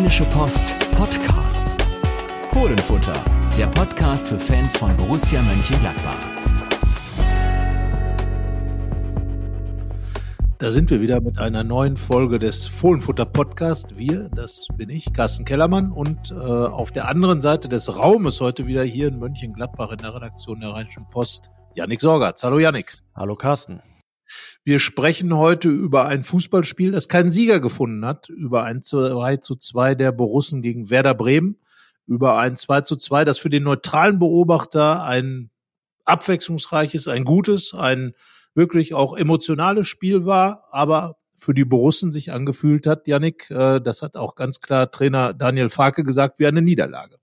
Rheinische Post Podcasts. Fohlenfutter, der Podcast für Fans von Borussia Mönchengladbach. Da sind wir wieder mit einer neuen Folge des Fohlenfutter Podcast. Wir, das bin ich, Carsten Kellermann und äh, auf der anderen Seite des Raumes heute wieder hier in Mönchengladbach in der Redaktion der Rheinischen Post, Yannick Sorgatz. Hallo Yannick. Hallo Carsten. Wir sprechen heute über ein Fußballspiel, das keinen Sieger gefunden hat, über ein 2 zu 2 der Borussen gegen Werder Bremen, über ein 2 zu 2, das für den neutralen Beobachter ein abwechslungsreiches, ein gutes, ein wirklich auch emotionales Spiel war, aber für die Borussen sich angefühlt hat, Yannick, äh, das hat auch ganz klar Trainer Daniel Farke gesagt, wie eine Niederlage.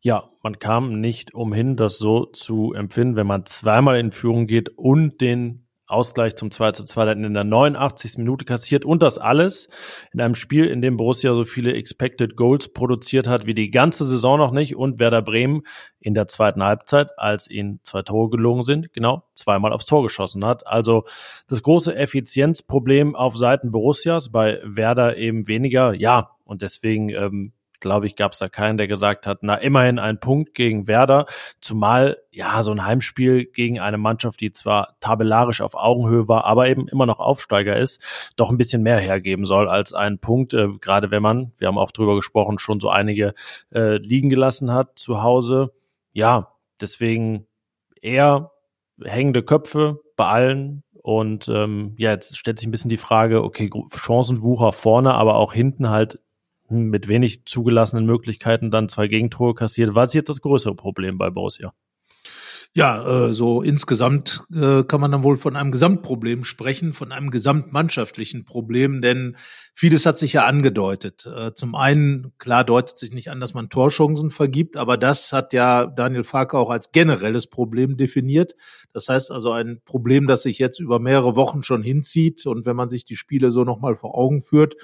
Ja, man kam nicht umhin, das so zu empfinden, wenn man zweimal in Führung geht und den Ausgleich zum 2 zu 2 dann in der 89. Minute kassiert und das alles in einem Spiel, in dem Borussia so viele Expected Goals produziert hat wie die ganze Saison noch nicht und Werder Bremen in der zweiten Halbzeit, als ihnen zwei Tore gelungen sind, genau zweimal aufs Tor geschossen hat. Also das große Effizienzproblem auf Seiten Borussias, bei Werder eben weniger. Ja, und deswegen ähm, glaube ich, gab es da keinen, der gesagt hat, na, immerhin ein Punkt gegen Werder, zumal ja so ein Heimspiel gegen eine Mannschaft, die zwar tabellarisch auf Augenhöhe war, aber eben immer noch Aufsteiger ist, doch ein bisschen mehr hergeben soll als ein Punkt, äh, gerade wenn man, wir haben auch drüber gesprochen, schon so einige äh, liegen gelassen hat zu Hause. Ja, deswegen eher hängende Köpfe bei allen, und ähm, ja, jetzt stellt sich ein bisschen die Frage, okay, Chancenwucher vorne, aber auch hinten halt mit wenig zugelassenen Möglichkeiten dann zwei Gegentore kassiert. Was ist jetzt das größere Problem bei Borussia? Ja, äh, so insgesamt äh, kann man dann wohl von einem Gesamtproblem sprechen, von einem gesamtmannschaftlichen Problem, denn vieles hat sich ja angedeutet. Äh, zum einen, klar deutet sich nicht an, dass man Torchancen vergibt, aber das hat ja Daniel Farke auch als generelles Problem definiert. Das heißt also ein Problem, das sich jetzt über mehrere Wochen schon hinzieht und wenn man sich die Spiele so nochmal vor Augen führt,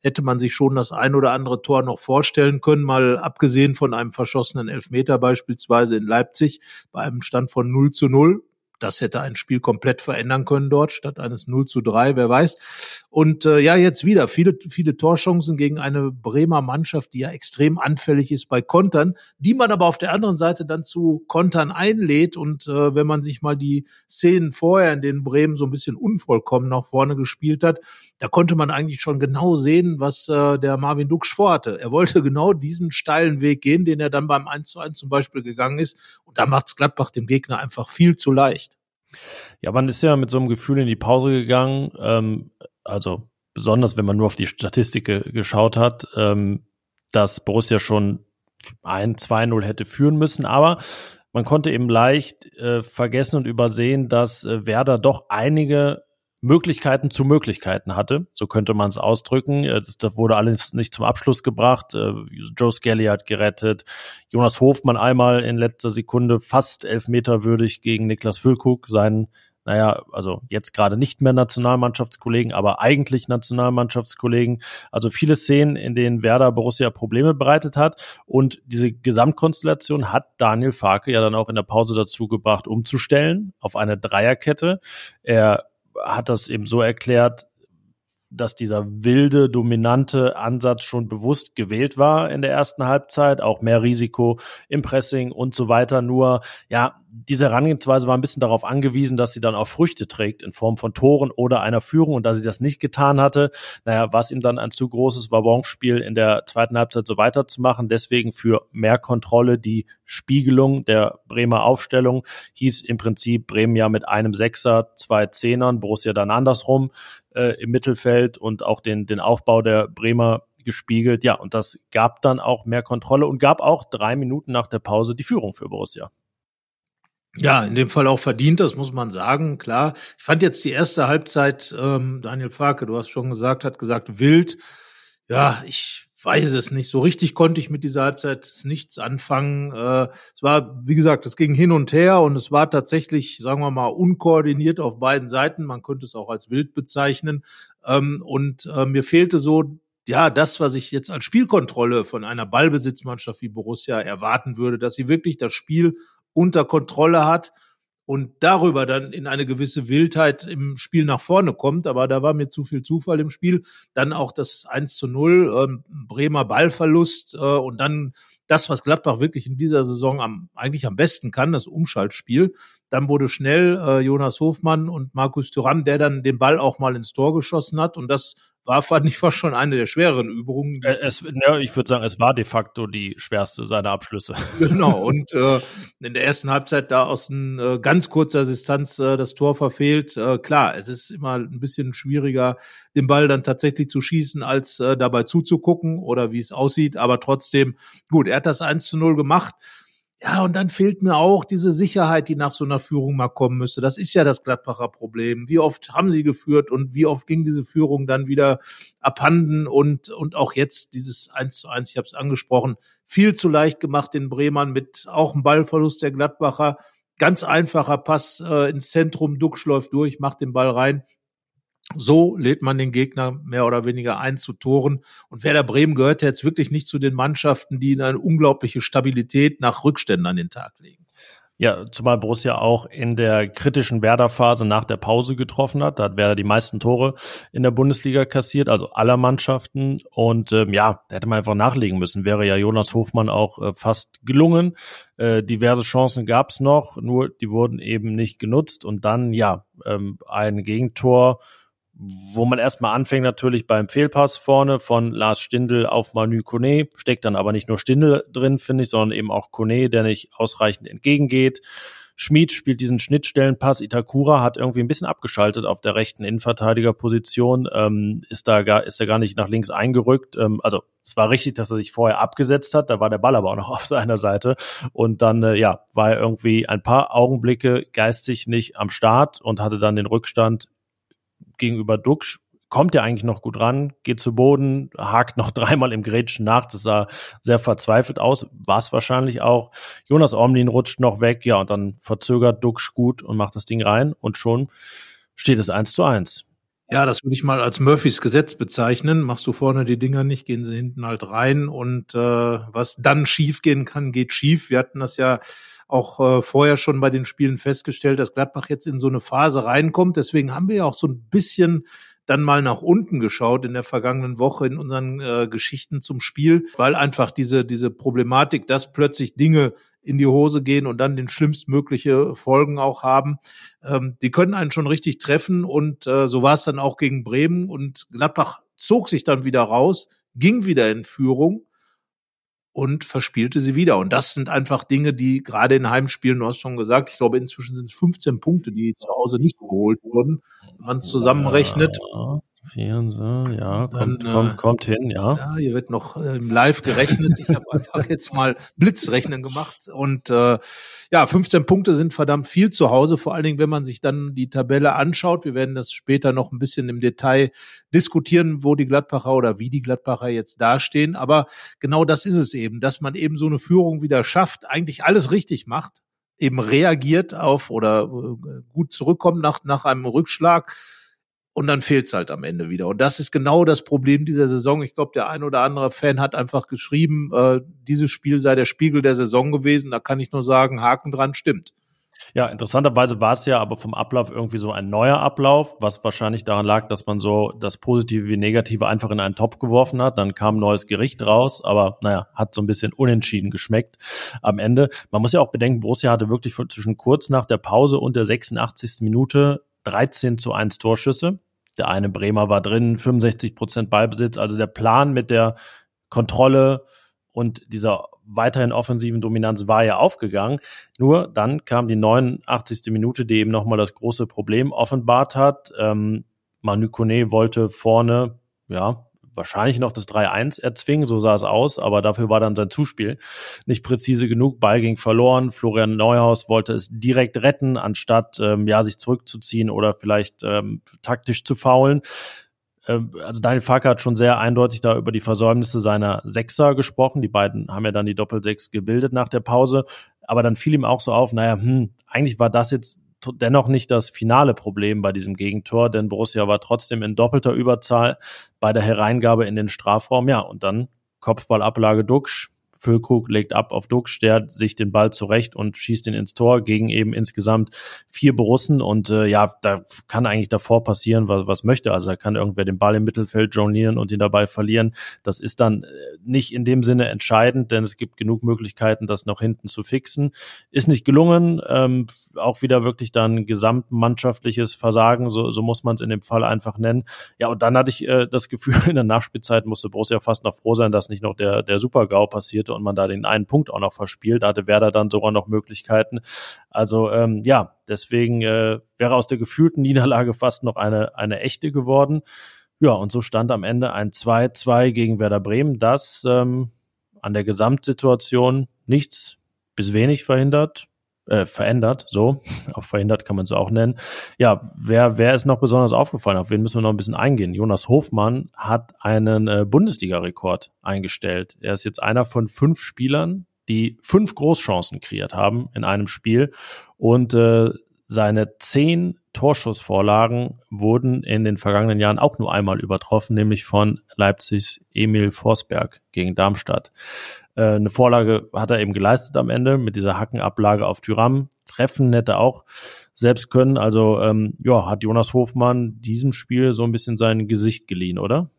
hätte man sich schon das ein oder andere Tor noch vorstellen können, mal abgesehen von einem verschossenen Elfmeter beispielsweise in Leipzig bei einem Stand von 0 zu 0. Das hätte ein Spiel komplett verändern können dort, statt eines 0 zu 3, wer weiß. Und äh, ja, jetzt wieder viele, viele Torchancen gegen eine Bremer Mannschaft, die ja extrem anfällig ist bei Kontern, die man aber auf der anderen Seite dann zu Kontern einlädt. Und äh, wenn man sich mal die Szenen vorher, in denen Bremen so ein bisschen unvollkommen nach vorne gespielt hat, da konnte man eigentlich schon genau sehen, was äh, der Marvin Duksch vorhatte. Er wollte genau diesen steilen Weg gehen, den er dann beim 1 zu 1 zum Beispiel gegangen ist. Und da macht's Gladbach dem Gegner einfach viel zu leicht. Ja, man ist ja mit so einem Gefühl in die Pause gegangen. Ähm, also besonders, wenn man nur auf die Statistik ge geschaut hat, ähm, dass Borussia schon ein 2-0 hätte führen müssen. Aber man konnte eben leicht äh, vergessen und übersehen, dass äh, Werder doch einige Möglichkeiten zu Möglichkeiten hatte, so könnte man es ausdrücken. Äh, das, das, wurde alles nicht zum Abschluss gebracht. Äh, Joe Skelly hat gerettet, Jonas Hofmann einmal in letzter Sekunde fast elfmeterwürdig gegen Niklas Füllkrug, seinen, naja, also jetzt gerade nicht mehr Nationalmannschaftskollegen, aber eigentlich Nationalmannschaftskollegen. Also viele Szenen, in denen Werder Borussia Probleme bereitet hat. Und diese Gesamtkonstellation hat Daniel Farke ja dann auch in der Pause dazu gebracht, umzustellen auf eine Dreierkette. Er hat das eben so erklärt, dass dieser wilde, dominante Ansatz schon bewusst gewählt war in der ersten Halbzeit, auch mehr Risiko im Pressing und so weiter. Nur, ja, diese Herangehensweise war ein bisschen darauf angewiesen, dass sie dann auch Früchte trägt in Form von Toren oder einer Führung. Und da sie das nicht getan hatte, naja, war es ihm dann ein zu großes Wabonspiel in der zweiten Halbzeit so weiterzumachen. Deswegen für mehr Kontrolle die Spiegelung der Bremer Aufstellung hieß im Prinzip Bremen ja mit einem Sechser, zwei Zehnern, Borussia dann andersrum äh, im Mittelfeld und auch den, den Aufbau der Bremer gespiegelt. Ja, und das gab dann auch mehr Kontrolle und gab auch drei Minuten nach der Pause die Führung für Borussia. Ja, in dem Fall auch verdient, das muss man sagen, klar. Ich fand jetzt die erste Halbzeit, ähm, Daniel Farke, du hast schon gesagt, hat gesagt, wild. Ja, ich weiß es nicht. So richtig konnte ich mit dieser Halbzeit nichts anfangen. Äh, es war, wie gesagt, es ging hin und her und es war tatsächlich, sagen wir mal, unkoordiniert auf beiden Seiten. Man könnte es auch als wild bezeichnen. Ähm, und äh, mir fehlte so ja, das, was ich jetzt als Spielkontrolle von einer Ballbesitzmannschaft wie Borussia erwarten würde, dass sie wirklich das Spiel unter Kontrolle hat und darüber dann in eine gewisse Wildheit im Spiel nach vorne kommt. Aber da war mir zu viel Zufall im Spiel. Dann auch das 1 zu 0, ähm, Bremer Ballverlust äh, und dann das, was Gladbach wirklich in dieser Saison am, eigentlich am besten kann, das Umschaltspiel. Dann wurde schnell äh, Jonas Hofmann und Markus Thuram, der dann den Ball auch mal ins Tor geschossen hat. Und das war, fand ich, fast schon eine der schwereren Übungen. Äh, es, ja, ich würde sagen, es war de facto die schwerste seiner Abschlüsse. Genau, und äh, in der ersten Halbzeit da aus ein, äh, ganz kurzer Distanz äh, das Tor verfehlt. Äh, klar, es ist immer ein bisschen schwieriger, den Ball dann tatsächlich zu schießen, als äh, dabei zuzugucken oder wie es aussieht. Aber trotzdem, gut, er hat das 1 zu 0 gemacht. Ja, und dann fehlt mir auch diese Sicherheit, die nach so einer Führung mal kommen müsste. Das ist ja das Gladbacher Problem. Wie oft haben sie geführt und wie oft ging diese Führung dann wieder abhanden und, und auch jetzt dieses 1 zu 1, ich habe es angesprochen, viel zu leicht gemacht in Bremern mit auch einem Ballverlust der Gladbacher. Ganz einfacher Pass äh, ins Zentrum, Duxch läuft durch, macht den Ball rein. So lädt man den Gegner mehr oder weniger ein zu Toren. Und Werder Bremen gehört jetzt wirklich nicht zu den Mannschaften, die eine unglaubliche Stabilität nach Rückständen an den Tag legen. Ja, zumal Borussia auch in der kritischen Werder-Phase nach der Pause getroffen hat. Da hat Werder die meisten Tore in der Bundesliga kassiert, also aller Mannschaften. Und ähm, ja, da hätte man einfach nachlegen müssen. Wäre ja Jonas Hofmann auch äh, fast gelungen. Äh, diverse Chancen gab es noch, nur die wurden eben nicht genutzt. Und dann, ja, ähm, ein Gegentor wo man erstmal anfängt natürlich beim Fehlpass vorne von Lars Stindl auf Manu Kone, steckt dann aber nicht nur Stindl drin, finde ich, sondern eben auch Kone, der nicht ausreichend entgegengeht. Schmid spielt diesen Schnittstellenpass. Itakura hat irgendwie ein bisschen abgeschaltet auf der rechten Innenverteidigerposition, ähm, ist da gar, ist da gar nicht nach links eingerückt. Ähm, also es war richtig, dass er sich vorher abgesetzt hat. Da war der Ball aber auch noch auf seiner Seite. Und dann, äh, ja, war er irgendwie ein paar Augenblicke geistig nicht am Start und hatte dann den Rückstand gegenüber Duxch kommt ja eigentlich noch gut ran, geht zu Boden, hakt noch dreimal im Grätschen nach. Das sah sehr verzweifelt aus, war es wahrscheinlich auch. Jonas Omlin rutscht noch weg, ja, und dann verzögert Duxch gut und macht das Ding rein und schon steht es eins zu eins. Ja, das würde ich mal als Murphys Gesetz bezeichnen. Machst du vorne die Dinger nicht, gehen sie hinten halt rein und äh, was dann schief gehen kann, geht schief. Wir hatten das ja auch äh, vorher schon bei den Spielen festgestellt, dass Gladbach jetzt in so eine Phase reinkommt. Deswegen haben wir ja auch so ein bisschen dann mal nach unten geschaut in der vergangenen Woche in unseren äh, Geschichten zum Spiel, weil einfach diese, diese Problematik, dass plötzlich Dinge in die Hose gehen und dann den schlimmstmögliche Folgen auch haben. Ähm, die können einen schon richtig treffen und äh, so war es dann auch gegen Bremen und Gladbach zog sich dann wieder raus, ging wieder in Führung und verspielte sie wieder. Und das sind einfach Dinge, die gerade in Heimspielen, du hast schon gesagt, ich glaube, inzwischen sind es 15 Punkte, die zu Hause nicht geholt wurden. Wenn man es zusammenrechnet. Ja. Vier, so, ja, kommt, Dann, kommt, äh, kommt hin, ja. Ja, hier wird noch äh, live gerechnet. Ich habe einfach jetzt mal Blitzrechnen gemacht und äh, ja, 15 Punkte sind verdammt viel zu Hause, vor allen Dingen, wenn man sich dann die Tabelle anschaut. Wir werden das später noch ein bisschen im Detail diskutieren, wo die Gladbacher oder wie die Gladbacher jetzt dastehen. Aber genau das ist es eben, dass man eben so eine Führung wieder schafft, eigentlich alles richtig macht, eben reagiert auf oder äh, gut zurückkommt nach, nach einem Rückschlag und dann fehlt's halt am Ende wieder. Und das ist genau das Problem dieser Saison. Ich glaube, der ein oder andere Fan hat einfach geschrieben, äh, dieses Spiel sei der Spiegel der Saison gewesen. Da kann ich nur sagen, Haken dran, stimmt. Ja, interessanterweise war es ja aber vom Ablauf irgendwie so ein neuer Ablauf, was wahrscheinlich daran lag, dass man so das Positive wie Negative einfach in einen Topf geworfen hat. Dann kam ein neues Gericht raus, aber naja, hat so ein bisschen unentschieden geschmeckt am Ende. Man muss ja auch bedenken, Borussia hatte wirklich zwischen kurz nach der Pause und der 86. Minute 13 zu 1 Torschüsse. Der eine Bremer war drin, 65 Prozent Ballbesitz. Also der Plan mit der Kontrolle und dieser weiterhin offensiven Dominanz war ja aufgegangen. Nur dann kam die 89. Minute, die eben nochmal das große Problem offenbart hat. Ähm, Manu Kone wollte vorne, ja, wahrscheinlich noch das 3-1 erzwingen, so sah es aus, aber dafür war dann sein Zuspiel nicht präzise genug. Ball ging verloren. Florian Neuhaus wollte es direkt retten, anstatt ähm, ja sich zurückzuziehen oder vielleicht ähm, taktisch zu faulen. Ähm, also Daniel Farker hat schon sehr eindeutig da über die Versäumnisse seiner Sechser gesprochen. Die beiden haben ja dann die Doppelsechs gebildet nach der Pause. Aber dann fiel ihm auch so auf, naja, hm, eigentlich war das jetzt dennoch nicht das finale Problem bei diesem Gegentor, denn Borussia war trotzdem in doppelter Überzahl bei der Hereingabe in den Strafraum. Ja, und dann Kopfballablage Duxch, Füllkrug legt ab auf Dux, der sich den Ball zurecht und schießt ihn ins Tor gegen eben insgesamt vier Borussen und äh, ja, da kann eigentlich davor passieren, was, was möchte. Also da kann irgendwer den Ball im Mittelfeld jonglieren und ihn dabei verlieren. Das ist dann äh, nicht in dem Sinne entscheidend, denn es gibt genug Möglichkeiten, das noch hinten zu fixen. Ist nicht gelungen, ähm, auch wieder wirklich dann gesamtmannschaftliches Versagen, so, so muss man es in dem Fall einfach nennen. Ja, und dann hatte ich äh, das Gefühl, in der Nachspielzeit musste Borussia fast noch froh sein, dass nicht noch der, der Super-GAU passierte und man da den einen Punkt auch noch verspielt. Da hatte Werder dann sogar noch Möglichkeiten. Also ähm, ja, deswegen äh, wäre aus der gefühlten Niederlage fast noch eine, eine echte geworden. Ja, und so stand am Ende ein 2-2 gegen Werder Bremen, das ähm, an der Gesamtsituation nichts bis wenig verhindert äh, verändert, so, auch verhindert kann man es auch nennen. Ja, wer, wer ist noch besonders aufgefallen? Auf wen müssen wir noch ein bisschen eingehen? Jonas Hofmann hat einen äh, Bundesliga-Rekord eingestellt. Er ist jetzt einer von fünf Spielern, die fünf Großchancen kreiert haben in einem Spiel und äh, seine zehn Torschussvorlagen wurden in den vergangenen Jahren auch nur einmal übertroffen, nämlich von Leipzigs Emil Forsberg gegen Darmstadt. Äh, eine Vorlage hat er eben geleistet am Ende mit dieser Hackenablage auf Tyram. Treffen hätte auch selbst können. Also ähm, ja, hat Jonas Hofmann diesem Spiel so ein bisschen sein Gesicht geliehen, oder?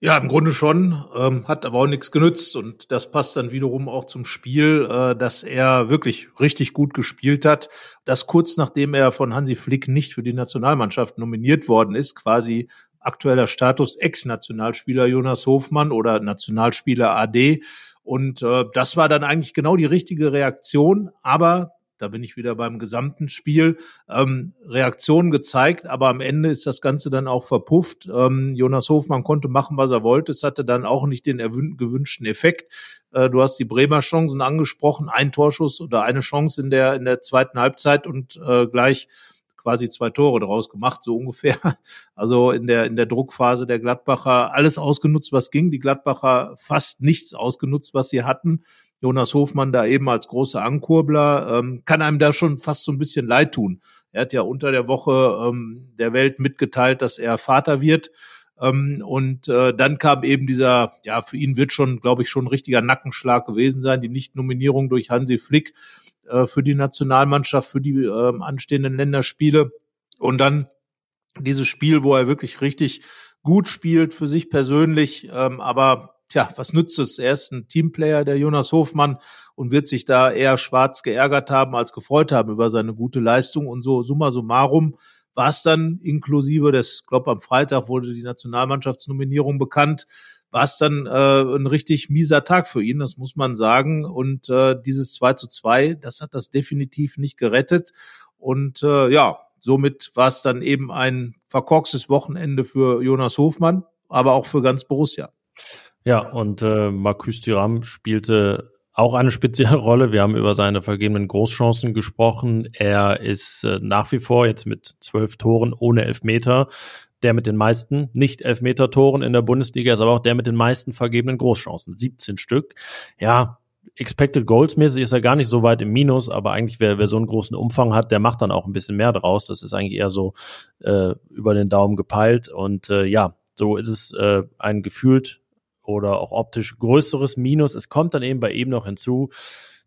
Ja, im Grunde schon, ähm, hat aber auch nichts genützt und das passt dann wiederum auch zum Spiel, äh, dass er wirklich richtig gut gespielt hat. Das kurz nachdem er von Hansi Flick nicht für die Nationalmannschaft nominiert worden ist, quasi aktueller Status Ex-Nationalspieler Jonas Hofmann oder Nationalspieler AD. Und äh, das war dann eigentlich genau die richtige Reaktion. Aber da bin ich wieder beim gesamten Spiel, ähm, Reaktionen gezeigt, aber am Ende ist das Ganze dann auch verpufft. Ähm, Jonas Hofmann konnte machen, was er wollte. Es hatte dann auch nicht den gewünschten Effekt. Äh, du hast die Bremer Chancen angesprochen, ein Torschuss oder eine Chance in der, in der zweiten Halbzeit und äh, gleich quasi zwei Tore draus gemacht, so ungefähr. Also in der, in der Druckphase der Gladbacher alles ausgenutzt, was ging. Die Gladbacher fast nichts ausgenutzt, was sie hatten. Jonas Hofmann da eben als großer Ankurbler, ähm, kann einem da schon fast so ein bisschen leid tun. Er hat ja unter der Woche ähm, der Welt mitgeteilt, dass er Vater wird. Ähm, und äh, dann kam eben dieser, ja, für ihn wird schon, glaube ich, schon ein richtiger Nackenschlag gewesen sein, die Nichtnominierung durch Hansi Flick äh, für die Nationalmannschaft, für die äh, anstehenden Länderspiele. Und dann dieses Spiel, wo er wirklich richtig gut spielt für sich persönlich, ähm, aber tja, was nützt es? Er ist ein Teamplayer, der Jonas Hofmann, und wird sich da eher schwarz geärgert haben als gefreut haben über seine gute Leistung. Und so summa summarum war es dann inklusive des, glaube am Freitag wurde die Nationalmannschaftsnominierung bekannt, war es dann äh, ein richtig mieser Tag für ihn, das muss man sagen. Und äh, dieses 2 zu 2, das hat das definitiv nicht gerettet. Und äh, ja, somit war es dann eben ein verkorkstes Wochenende für Jonas Hofmann, aber auch für ganz Borussia. Ja, und äh, Marcus Thuram spielte auch eine spezielle Rolle. Wir haben über seine vergebenen Großchancen gesprochen. Er ist äh, nach wie vor jetzt mit zwölf Toren ohne Elfmeter der mit den meisten Nicht-Elfmeter-Toren in der Bundesliga ist aber auch der mit den meisten vergebenen Großchancen. 17 Stück. Ja, Expected Goals mäßig ist er gar nicht so weit im Minus, aber eigentlich wer, wer so einen großen Umfang hat, der macht dann auch ein bisschen mehr draus. Das ist eigentlich eher so äh, über den Daumen gepeilt und äh, ja, so ist es äh, ein gefühlt oder auch optisch größeres Minus. Es kommt dann eben bei ihm noch hinzu,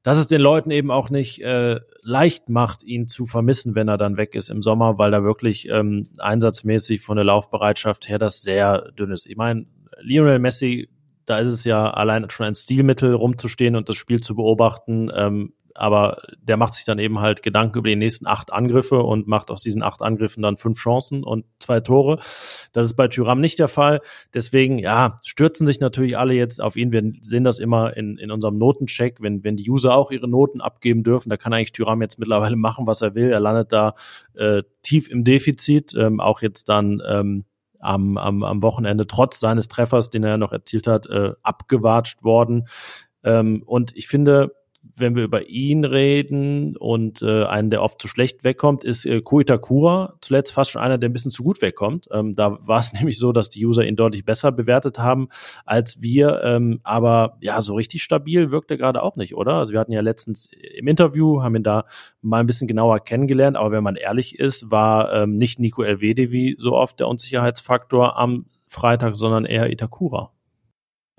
dass es den Leuten eben auch nicht äh, leicht macht, ihn zu vermissen, wenn er dann weg ist im Sommer, weil da wirklich ähm, einsatzmäßig von der Laufbereitschaft her das sehr dünn ist. Ich meine, Lionel Messi, da ist es ja allein schon ein Stilmittel, rumzustehen und das Spiel zu beobachten. Ähm, aber der macht sich dann eben halt Gedanken über die nächsten acht Angriffe und macht aus diesen acht Angriffen dann fünf Chancen und zwei Tore. Das ist bei Tyram nicht der Fall. Deswegen, ja, stürzen sich natürlich alle jetzt auf ihn. Wir sehen das immer in, in unserem Notencheck, wenn, wenn die User auch ihre Noten abgeben dürfen. Da kann eigentlich Tyram jetzt mittlerweile machen, was er will. Er landet da äh, tief im Defizit, ähm, auch jetzt dann ähm, am, am, am Wochenende trotz seines Treffers, den er noch erzielt hat, äh, abgewatscht worden. Ähm, und ich finde, wenn wir über ihn reden und äh, einen, der oft zu schlecht wegkommt, ist äh, Koitakura zuletzt fast schon einer, der ein bisschen zu gut wegkommt. Ähm, da war es nämlich so, dass die User ihn deutlich besser bewertet haben als wir. Ähm, aber ja, so richtig stabil wirkt er gerade auch nicht, oder? Also wir hatten ja letztens im Interview, haben ihn da mal ein bisschen genauer kennengelernt. Aber wenn man ehrlich ist, war ähm, nicht Nico Elvedi wie so oft der Unsicherheitsfaktor am Freitag, sondern eher Itakura.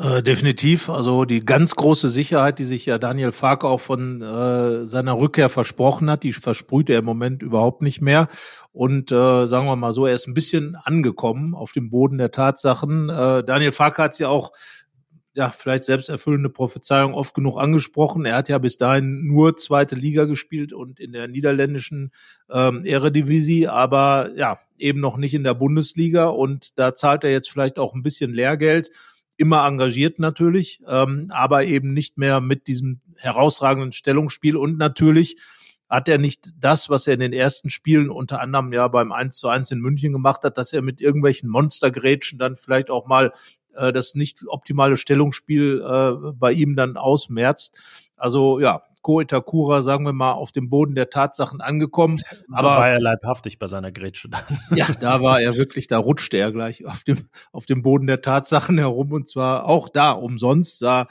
Äh, definitiv. Also die ganz große Sicherheit, die sich ja Daniel Fark auch von äh, seiner Rückkehr versprochen hat, die versprüht er im Moment überhaupt nicht mehr. Und äh, sagen wir mal so, er ist ein bisschen angekommen auf dem Boden der Tatsachen. Äh, Daniel Fark hat es ja auch ja, vielleicht selbsterfüllende Prophezeiung oft genug angesprochen. Er hat ja bis dahin nur zweite Liga gespielt und in der niederländischen ähm, Eredivisie, aber ja, eben noch nicht in der Bundesliga und da zahlt er jetzt vielleicht auch ein bisschen Lehrgeld immer engagiert natürlich, ähm, aber eben nicht mehr mit diesem herausragenden Stellungsspiel und natürlich hat er nicht das, was er in den ersten Spielen unter anderem ja beim 1 zu 1 in München gemacht hat, dass er mit irgendwelchen Monstergrätschen dann vielleicht auch mal äh, das nicht optimale Stellungsspiel äh, bei ihm dann ausmerzt. Also ja, Ko Itakura, sagen wir mal, auf dem Boden der Tatsachen angekommen. Aber war er leibhaftig bei seiner Grätsche. ja, da war er wirklich, da rutschte er gleich auf dem, auf dem Boden der Tatsachen herum und zwar auch da umsonst, sah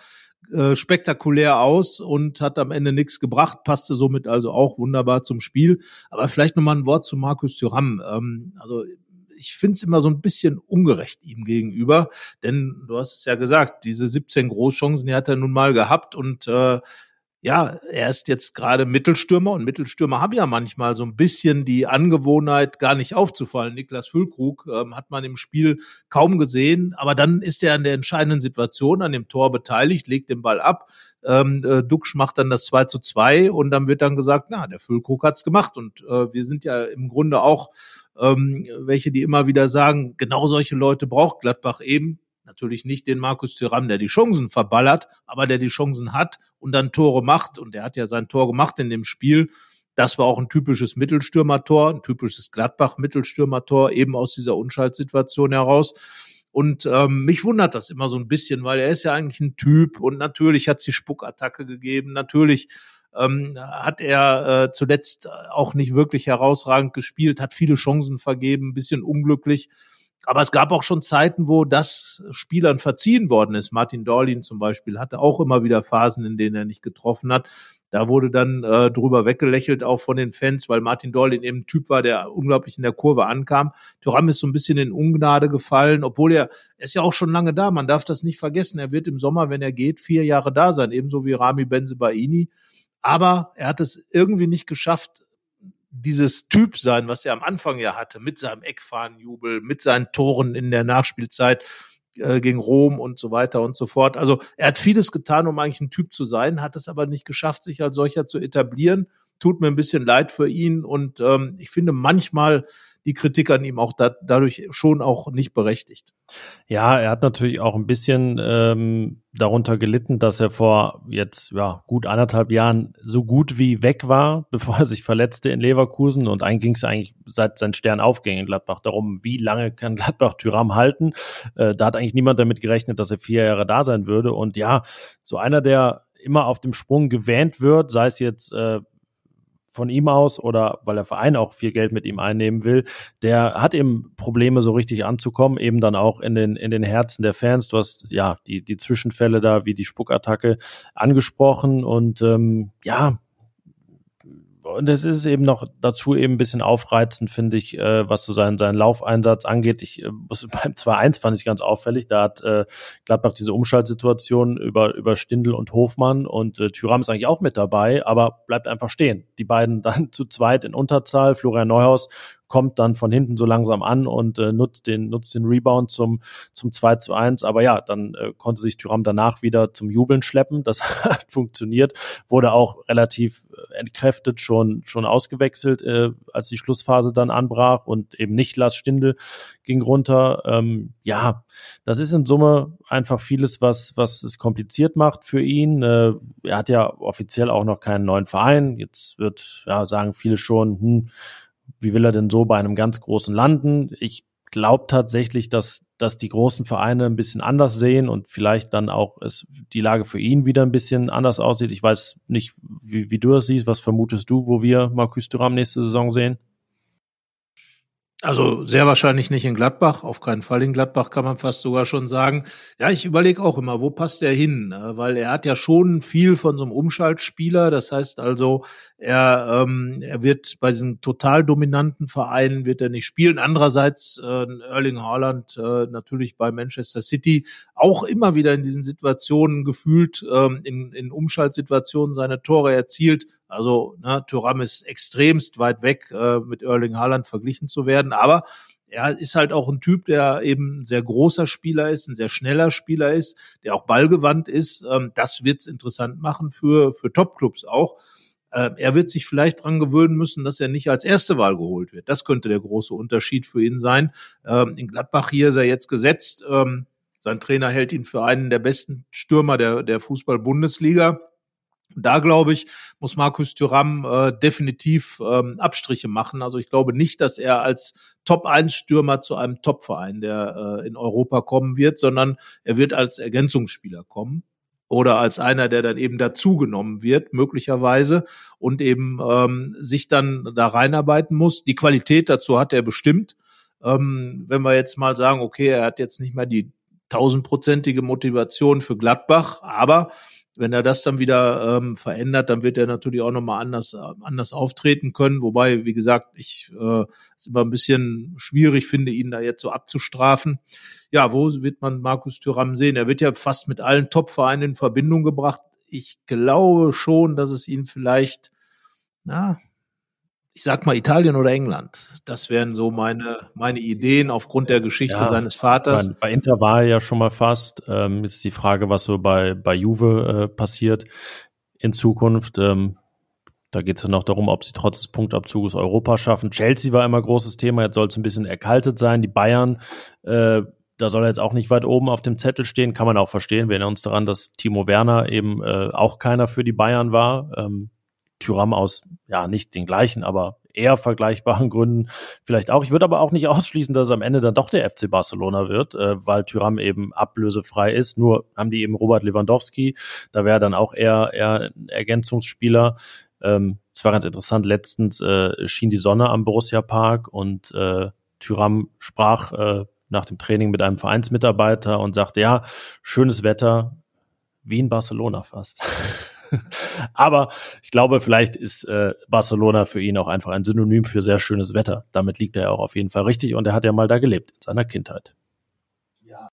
äh, spektakulär aus und hat am Ende nichts gebracht, passte somit also auch wunderbar zum Spiel. Aber vielleicht nochmal ein Wort zu Markus Thuram. Ähm, also ich finde es immer so ein bisschen ungerecht ihm gegenüber, denn du hast es ja gesagt, diese 17 Großchancen, die hat er nun mal gehabt und äh, ja, er ist jetzt gerade Mittelstürmer und Mittelstürmer haben ja manchmal so ein bisschen die Angewohnheit, gar nicht aufzufallen. Niklas Füllkrug ähm, hat man im Spiel kaum gesehen, aber dann ist er an der entscheidenden Situation an dem Tor beteiligt, legt den Ball ab. Ähm, äh, Duxch macht dann das 2 zu 2 und dann wird dann gesagt, na, der Füllkrug hat's gemacht. Und äh, wir sind ja im Grunde auch ähm, welche, die immer wieder sagen, genau solche Leute braucht Gladbach eben Natürlich nicht den Markus Thuram, der die Chancen verballert, aber der die Chancen hat und dann Tore macht. Und er hat ja sein Tor gemacht in dem Spiel. Das war auch ein typisches Mittelstürmertor, ein typisches Gladbach-Mittelstürmertor, eben aus dieser Unschaltsituation heraus. Und ähm, mich wundert das immer so ein bisschen, weil er ist ja eigentlich ein Typ und natürlich hat sie Spuckattacke gegeben, natürlich ähm, hat er äh, zuletzt auch nicht wirklich herausragend gespielt, hat viele Chancen vergeben, ein bisschen unglücklich. Aber es gab auch schon Zeiten, wo das Spielern verziehen worden ist. Martin Dorlin zum Beispiel hatte auch immer wieder Phasen, in denen er nicht getroffen hat. Da wurde dann äh, drüber weggelächelt, auch von den Fans, weil Martin Dorlin eben ein Typ war, der unglaublich in der Kurve ankam. Thuram ist so ein bisschen in Ungnade gefallen, obwohl er, er ist ja auch schon lange da. Man darf das nicht vergessen. Er wird im Sommer, wenn er geht, vier Jahre da sein, ebenso wie Rami Benzebaini. Aber er hat es irgendwie nicht geschafft, dieses Typ sein, was er am Anfang ja hatte, mit seinem Eckfahnenjubel, mit seinen Toren in der Nachspielzeit äh, gegen Rom und so weiter und so fort. Also er hat vieles getan, um eigentlich ein Typ zu sein, hat es aber nicht geschafft, sich als solcher zu etablieren. Tut mir ein bisschen leid für ihn und ähm, ich finde manchmal die Kritik an ihm auch da, dadurch schon auch nicht berechtigt. Ja, er hat natürlich auch ein bisschen ähm, darunter gelitten, dass er vor jetzt ja gut anderthalb Jahren so gut wie weg war, bevor er sich verletzte in Leverkusen. Und eigentlich ging es eigentlich seit sein Stern aufging in Gladbach darum, wie lange kann Gladbach Tyram halten. Äh, da hat eigentlich niemand damit gerechnet, dass er vier Jahre da sein würde. Und ja, so einer, der immer auf dem Sprung gewähnt wird, sei es jetzt äh, von ihm aus oder weil der Verein auch viel Geld mit ihm einnehmen will, der hat eben Probleme so richtig anzukommen, eben dann auch in den, in den Herzen der Fans. Du hast ja die, die Zwischenfälle da wie die Spuckattacke angesprochen und ähm, ja, und es ist eben noch dazu eben ein bisschen aufreizend, finde ich, äh, was so seinen, seinen Laufeinsatz angeht. Ich, äh, beim 2-1 fand ich ganz auffällig. Da hat äh, Gladbach diese Umschaltsituation über, über Stindl und Hofmann und äh, Thüram ist eigentlich auch mit dabei, aber bleibt einfach stehen. Die beiden dann zu zweit in Unterzahl. Florian Neuhaus kommt dann von hinten so langsam an und äh, nutzt den nutzt den Rebound zum zum 2 zu 1. Aber ja, dann äh, konnte sich Tyram danach wieder zum Jubeln schleppen. Das hat funktioniert, wurde auch relativ äh, entkräftet schon schon ausgewechselt, äh, als die Schlussphase dann anbrach und eben nicht Lars Stindl ging runter. Ähm, ja, das ist in Summe einfach vieles, was was es kompliziert macht für ihn. Äh, er hat ja offiziell auch noch keinen neuen Verein. Jetzt wird ja sagen viele schon, hm, wie will er denn so bei einem ganz großen landen? Ich glaube tatsächlich, dass, dass die großen Vereine ein bisschen anders sehen und vielleicht dann auch es, die Lage für ihn wieder ein bisschen anders aussieht. Ich weiß nicht, wie, wie du das siehst. Was vermutest du, wo wir Marcus Thuram nächste Saison sehen? Also sehr wahrscheinlich nicht in Gladbach, auf keinen Fall in Gladbach kann man fast sogar schon sagen. Ja, ich überlege auch immer, wo passt er hin? Äh, weil er hat ja schon viel von so einem Umschaltspieler. Das heißt also, er, ähm, er wird bei diesen total dominanten Vereinen wird er nicht spielen. Andererseits äh, Erling Haaland äh, natürlich bei Manchester City auch immer wieder in diesen Situationen gefühlt, ähm, in, in Umschaltsituationen seine Tore erzielt. Also ne, Thuram ist extremst weit weg, äh, mit Erling Haaland verglichen zu werden. Aber er ist halt auch ein Typ, der eben ein sehr großer Spieler ist, ein sehr schneller Spieler ist, der auch ballgewandt ist. Ähm, das wird's interessant machen für, für Topclubs auch. Äh, er wird sich vielleicht dran gewöhnen müssen, dass er nicht als erste Wahl geholt wird. Das könnte der große Unterschied für ihn sein. Ähm, in Gladbach hier ist er jetzt gesetzt. Ähm, sein Trainer hält ihn für einen der besten Stürmer der, der Fußball-Bundesliga. Da glaube ich, muss Markus Thüram äh, definitiv ähm, Abstriche machen. Also ich glaube nicht, dass er als Top-1-Stürmer zu einem Top-Verein, der äh, in Europa kommen wird, sondern er wird als Ergänzungsspieler kommen oder als einer, der dann eben dazugenommen wird, möglicherweise, und eben ähm, sich dann da reinarbeiten muss. Die Qualität dazu hat er bestimmt. Ähm, wenn wir jetzt mal sagen, okay, er hat jetzt nicht mehr die tausendprozentige Motivation für Gladbach, aber wenn er das dann wieder ähm, verändert, dann wird er natürlich auch nochmal anders, äh, anders auftreten können. Wobei, wie gesagt, ich äh, ist immer ein bisschen schwierig finde, ihn da jetzt so abzustrafen. Ja, wo wird man Markus Thüram sehen? Er wird ja fast mit allen Top-Vereinen in Verbindung gebracht. Ich glaube schon, dass es ihn vielleicht, na, ich sag mal Italien oder England. Das wären so meine, meine Ideen aufgrund der Geschichte ja, seines Vaters. Meine, bei Inter war er ja schon mal fast. Ähm, ist die Frage, was so bei, bei Juve äh, passiert in Zukunft. Ähm, da geht es ja noch darum, ob sie trotz des Punktabzuges Europa schaffen. Chelsea war immer großes Thema, jetzt soll es ein bisschen erkaltet sein. Die Bayern, äh, da soll er jetzt auch nicht weit oben auf dem Zettel stehen, kann man auch verstehen. Wir erinnern uns daran, dass Timo Werner eben äh, auch keiner für die Bayern war. Ähm, Tyram aus, ja, nicht den gleichen, aber eher vergleichbaren Gründen vielleicht auch. Ich würde aber auch nicht ausschließen, dass es am Ende dann doch der FC Barcelona wird, äh, weil Tyram eben ablösefrei ist. Nur haben die eben Robert Lewandowski, da wäre dann auch eher, eher ein Ergänzungsspieler. Ähm, es war ganz interessant, letztens äh, schien die Sonne am Borussia Park und äh, Tyram sprach äh, nach dem Training mit einem Vereinsmitarbeiter und sagte, ja, schönes Wetter, wie in Barcelona fast. Aber ich glaube, vielleicht ist äh, Barcelona für ihn auch einfach ein Synonym für sehr schönes Wetter. Damit liegt er auch auf jeden Fall richtig und er hat ja mal da gelebt in seiner Kindheit. Ja,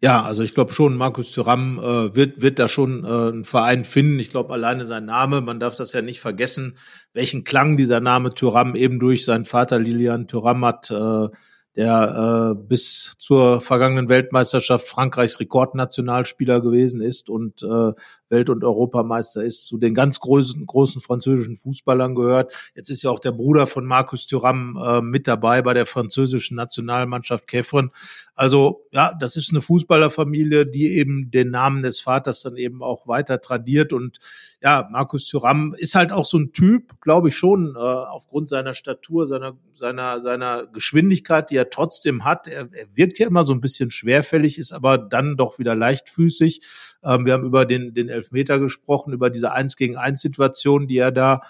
ja also ich glaube schon, Markus Thuram äh, wird, wird da schon äh, einen Verein finden. Ich glaube, alleine sein Name, man darf das ja nicht vergessen, welchen Klang dieser Name Thuram eben durch seinen Vater Lilian Thuram hat. Äh, der äh, bis zur vergangenen Weltmeisterschaft Frankreichs Rekordnationalspieler gewesen ist und äh, Welt- und Europameister ist, zu den ganz großen, großen französischen Fußballern gehört. Jetzt ist ja auch der Bruder von Markus Thuram äh, mit dabei bei der französischen Nationalmannschaft Kefren. Also ja, das ist eine Fußballerfamilie, die eben den Namen des Vaters dann eben auch weiter tradiert. Und ja, Markus Thuram ist halt auch so ein Typ, glaube ich schon, äh, aufgrund seiner Statur, seiner, seiner, seiner Geschwindigkeit, die er trotzdem hat. Er, er wirkt ja immer so ein bisschen schwerfällig, ist aber dann doch wieder leichtfüßig. Ähm, wir haben über den, den Elfmeter gesprochen, über diese Eins gegen Eins Situation, die er da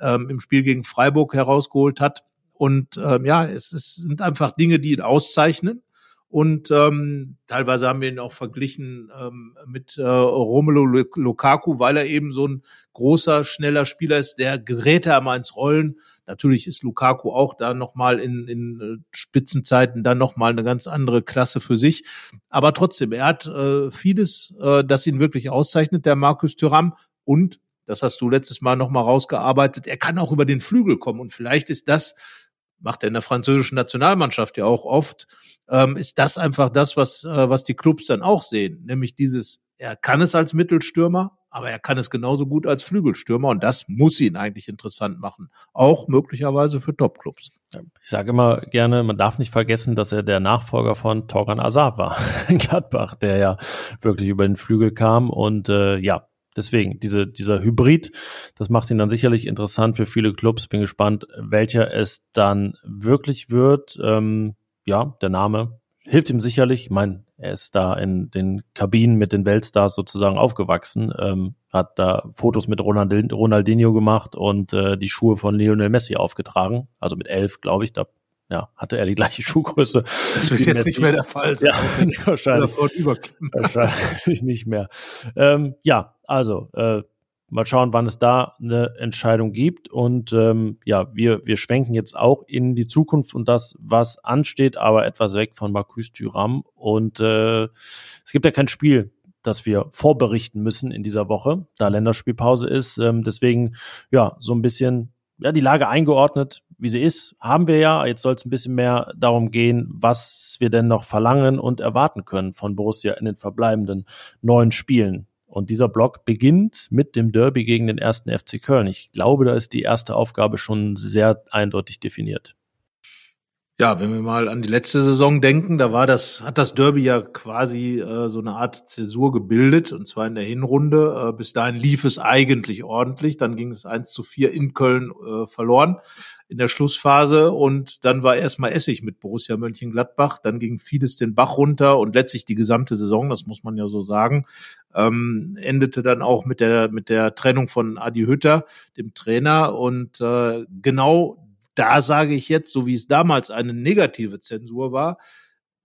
ähm, im Spiel gegen Freiburg herausgeholt hat. Und ähm, ja, es, es sind einfach Dinge, die ihn auszeichnen. Und ähm, teilweise haben wir ihn auch verglichen ähm, mit äh, Romelu Lukaku, weil er eben so ein großer, schneller Spieler ist, der gerät er einmal ins Rollen. Natürlich ist Lukaku auch da nochmal in, in äh, Spitzenzeiten dann nochmal eine ganz andere Klasse für sich. Aber trotzdem, er hat äh, vieles, äh, das ihn wirklich auszeichnet, der Markus Thuram. Und, das hast du letztes Mal nochmal rausgearbeitet, er kann auch über den Flügel kommen. Und vielleicht ist das macht er in der französischen Nationalmannschaft ja auch oft, ähm, ist das einfach das, was, äh, was die Clubs dann auch sehen. Nämlich dieses, er kann es als Mittelstürmer, aber er kann es genauso gut als Flügelstürmer und das muss ihn eigentlich interessant machen. Auch möglicherweise für Topclubs. Ich sage immer gerne, man darf nicht vergessen, dass er der Nachfolger von Torgan Azar war in Gladbach, der ja wirklich über den Flügel kam und äh, ja, Deswegen, diese, dieser Hybrid, das macht ihn dann sicherlich interessant für viele Clubs. Bin gespannt, welcher es dann wirklich wird. Ähm, ja, der Name hilft ihm sicherlich. Ich meine, er ist da in den Kabinen mit den Weltstars sozusagen aufgewachsen, ähm, hat da Fotos mit Ronaldinho gemacht und äh, die Schuhe von Lionel Messi aufgetragen. Also mit elf, glaube ich. Da ja, hatte er die gleiche Schuhgröße. Das wird jetzt Messi. nicht mehr der Fall sein. Ja, wahrscheinlich, wahrscheinlich nicht mehr. Ähm, ja, also äh, mal schauen, wann es da eine Entscheidung gibt. Und ähm, ja, wir, wir schwenken jetzt auch in die Zukunft und das, was ansteht, aber etwas weg von Marcus Thuram. Und äh, es gibt ja kein Spiel, das wir vorberichten müssen in dieser Woche, da Länderspielpause ist. Ähm, deswegen, ja, so ein bisschen ja, die Lage eingeordnet, wie sie ist, haben wir ja. Jetzt soll es ein bisschen mehr darum gehen, was wir denn noch verlangen und erwarten können von Borussia in den verbleibenden neun Spielen. Und dieser Block beginnt mit dem Derby gegen den ersten FC Köln. Ich glaube, da ist die erste Aufgabe schon sehr eindeutig definiert. Ja, wenn wir mal an die letzte Saison denken, da war das, hat das Derby ja quasi äh, so eine Art Zäsur gebildet, und zwar in der Hinrunde. Äh, bis dahin lief es eigentlich ordentlich, dann ging es eins zu vier in Köln äh, verloren in der Schlussphase. Und dann war erstmal Essig mit Borussia Mönchengladbach, dann ging vieles den Bach runter und letztlich die gesamte Saison, das muss man ja so sagen, ähm, endete dann auch mit der mit der Trennung von Adi Hütter, dem Trainer. Und äh, genau da sage ich jetzt, so wie es damals eine negative Zensur war,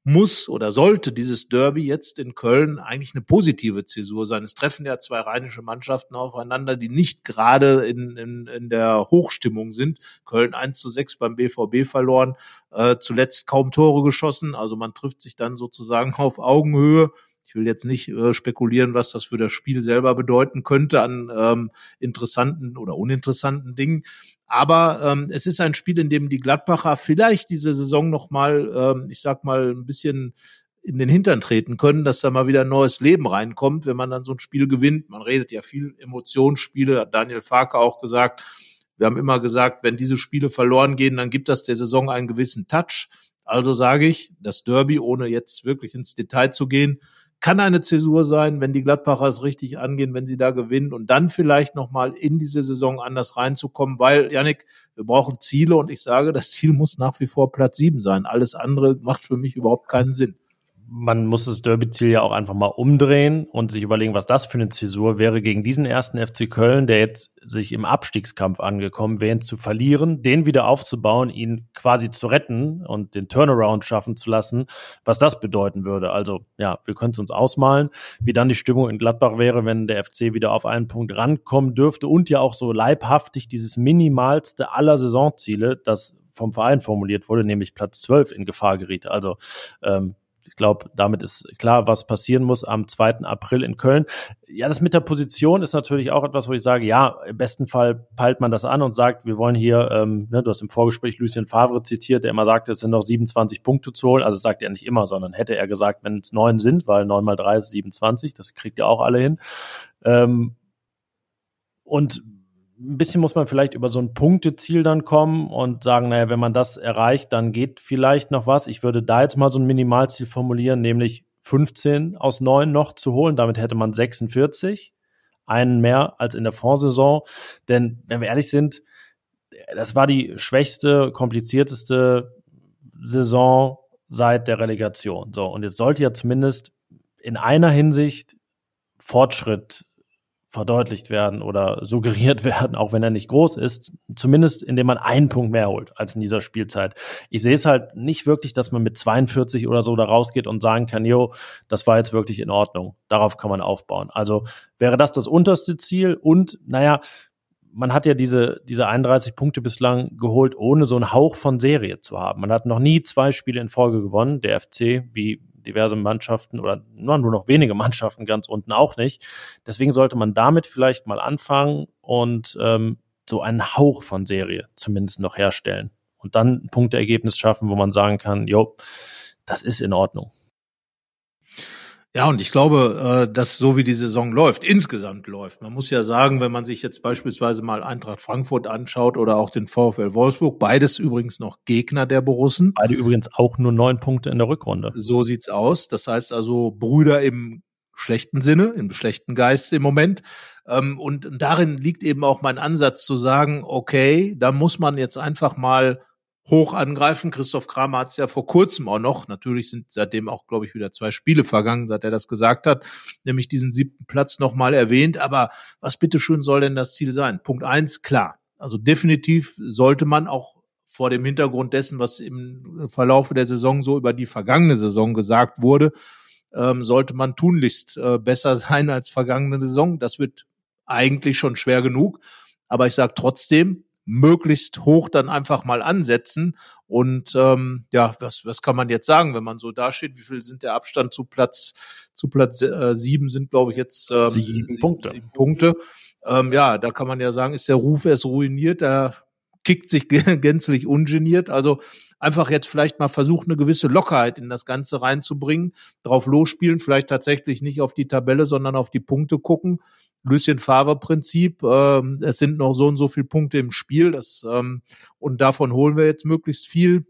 muss oder sollte dieses Derby jetzt in Köln eigentlich eine positive Zäsur sein. Es treffen ja zwei rheinische Mannschaften aufeinander, die nicht gerade in, in, in der Hochstimmung sind. Köln 1 zu 6 beim BVB verloren, äh, zuletzt kaum Tore geschossen. Also man trifft sich dann sozusagen auf Augenhöhe. Ich will jetzt nicht äh, spekulieren, was das für das Spiel selber bedeuten könnte an ähm, interessanten oder uninteressanten Dingen. Aber ähm, es ist ein Spiel, in dem die Gladbacher vielleicht diese Saison noch mal, ähm, ich sag mal, ein bisschen in den Hintern treten können, dass da mal wieder ein neues Leben reinkommt, wenn man dann so ein Spiel gewinnt. Man redet ja viel Emotionsspiele, hat Daniel Farke auch gesagt. Wir haben immer gesagt, wenn diese Spiele verloren gehen, dann gibt das der Saison einen gewissen Touch. Also sage ich, das Derby, ohne jetzt wirklich ins Detail zu gehen, kann eine Zäsur sein, wenn die Gladbacher es richtig angehen, wenn sie da gewinnen und dann vielleicht nochmal in diese Saison anders reinzukommen, weil, Janik, wir brauchen Ziele und ich sage, das Ziel muss nach wie vor Platz sieben sein. Alles andere macht für mich überhaupt keinen Sinn man muss das Derby-Ziel ja auch einfach mal umdrehen und sich überlegen, was das für eine Zäsur wäre gegen diesen ersten FC Köln, der jetzt sich im Abstiegskampf angekommen wäre, zu verlieren, den wieder aufzubauen, ihn quasi zu retten und den Turnaround schaffen zu lassen, was das bedeuten würde. Also ja, wir können es uns ausmalen, wie dann die Stimmung in Gladbach wäre, wenn der FC wieder auf einen Punkt rankommen dürfte und ja auch so leibhaftig dieses minimalste aller Saisonziele, das vom Verein formuliert wurde, nämlich Platz 12 in Gefahr geriet. Also ähm, glaube, damit ist klar, was passieren muss am 2. April in Köln. Ja, das mit der Position ist natürlich auch etwas, wo ich sage, ja, im besten Fall peilt man das an und sagt, wir wollen hier, ähm, ne, du hast im Vorgespräch Lucien Favre zitiert, der immer sagte, es sind noch 27 Punkte zu holen. Also sagt er nicht immer, sondern hätte er gesagt, wenn es neun sind, weil neun mal drei ist 27, das kriegt ihr auch alle hin. Ähm, und ein bisschen muss man vielleicht über so ein Punkteziel dann kommen und sagen, naja, wenn man das erreicht, dann geht vielleicht noch was. Ich würde da jetzt mal so ein Minimalziel formulieren, nämlich 15 aus 9 noch zu holen. Damit hätte man 46, einen mehr als in der Vorsaison. Denn wenn wir ehrlich sind, das war die schwächste, komplizierteste Saison seit der Relegation. So, und jetzt sollte ja zumindest in einer Hinsicht Fortschritt verdeutlicht werden oder suggeriert werden, auch wenn er nicht groß ist, zumindest indem man einen Punkt mehr holt als in dieser Spielzeit. Ich sehe es halt nicht wirklich, dass man mit 42 oder so da rausgeht und sagen kann, jo, das war jetzt wirklich in Ordnung. Darauf kann man aufbauen. Also wäre das das unterste Ziel und, naja, man hat ja diese, diese 31 Punkte bislang geholt, ohne so einen Hauch von Serie zu haben. Man hat noch nie zwei Spiele in Folge gewonnen. Der FC, wie diverse Mannschaften oder nur noch wenige Mannschaften ganz unten auch nicht. Deswegen sollte man damit vielleicht mal anfangen und ähm, so einen Hauch von Serie zumindest noch herstellen und dann ein Punkteergebnis schaffen, wo man sagen kann, jo, das ist in Ordnung. Ja, und ich glaube, äh, dass so wie die Saison läuft, insgesamt läuft. Man muss ja sagen, wenn man sich jetzt beispielsweise mal Eintracht Frankfurt anschaut oder auch den VfL Wolfsburg, beides übrigens noch Gegner der Borussen. Beide übrigens auch nur neun Punkte in der Rückrunde. So sieht's aus. Das heißt also Brüder im schlechten Sinne, im schlechten Geist im Moment. Ähm, und darin liegt eben auch mein Ansatz zu sagen, okay, da muss man jetzt einfach mal hoch angreifen. Christoph Kramer hat es ja vor kurzem auch noch, natürlich sind seitdem auch, glaube ich, wieder zwei Spiele vergangen, seit er das gesagt hat, nämlich diesen siebten Platz nochmal erwähnt. Aber was bitteschön soll denn das Ziel sein? Punkt eins, klar. Also definitiv sollte man auch vor dem Hintergrund dessen, was im Verlaufe der Saison so über die vergangene Saison gesagt wurde, ähm, sollte man tunlichst äh, besser sein als vergangene Saison. Das wird eigentlich schon schwer genug. Aber ich sage trotzdem, möglichst hoch dann einfach mal ansetzen. Und ähm, ja, was, was kann man jetzt sagen, wenn man so dasteht? Wie viel sind der Abstand zu Platz zu Platz äh, sieben sind, glaube ich, jetzt ähm, sieben, sieben Punkte. Sieben Punkte. Ähm, ja, da kann man ja sagen, ist der Ruf erst ruiniert, da kickt sich gänzlich ungeniert. Also einfach jetzt vielleicht mal versuchen, eine gewisse Lockerheit in das Ganze reinzubringen, drauf losspielen, vielleicht tatsächlich nicht auf die Tabelle, sondern auf die Punkte gucken. Lucien Favre-Prinzip, ähm, es sind noch so und so viele Punkte im Spiel, das, ähm, und davon holen wir jetzt möglichst viel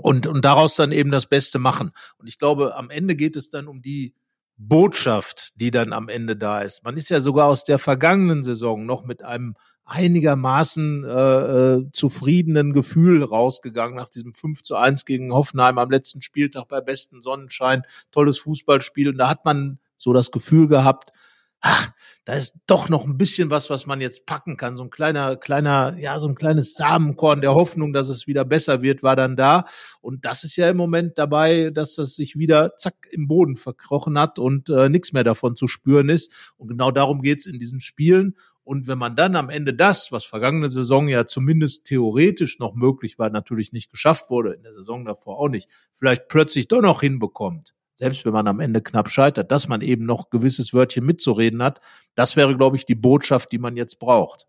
und, und daraus dann eben das Beste machen. Und ich glaube, am Ende geht es dann um die Botschaft, die dann am Ende da ist. Man ist ja sogar aus der vergangenen Saison noch mit einem einigermaßen äh, äh, zufriedenen Gefühl rausgegangen nach diesem 5 zu 1 gegen Hoffenheim am letzten Spieltag bei besten Sonnenschein. Tolles Fußballspiel. Und da hat man so das Gefühl gehabt, ach, da ist doch noch ein bisschen was, was man jetzt packen kann. So ein kleiner, kleiner, ja, so ein kleines Samenkorn der Hoffnung, dass es wieder besser wird, war dann da. Und das ist ja im Moment dabei, dass das sich wieder zack im Boden verkrochen hat und äh, nichts mehr davon zu spüren ist. Und genau darum geht's in diesen Spielen. Und wenn man dann am Ende das, was vergangene Saison ja zumindest theoretisch noch möglich war, natürlich nicht geschafft wurde, in der Saison davor auch nicht, vielleicht plötzlich doch noch hinbekommt, selbst wenn man am Ende knapp scheitert, dass man eben noch gewisses Wörtchen mitzureden hat, das wäre, glaube ich, die Botschaft, die man jetzt braucht.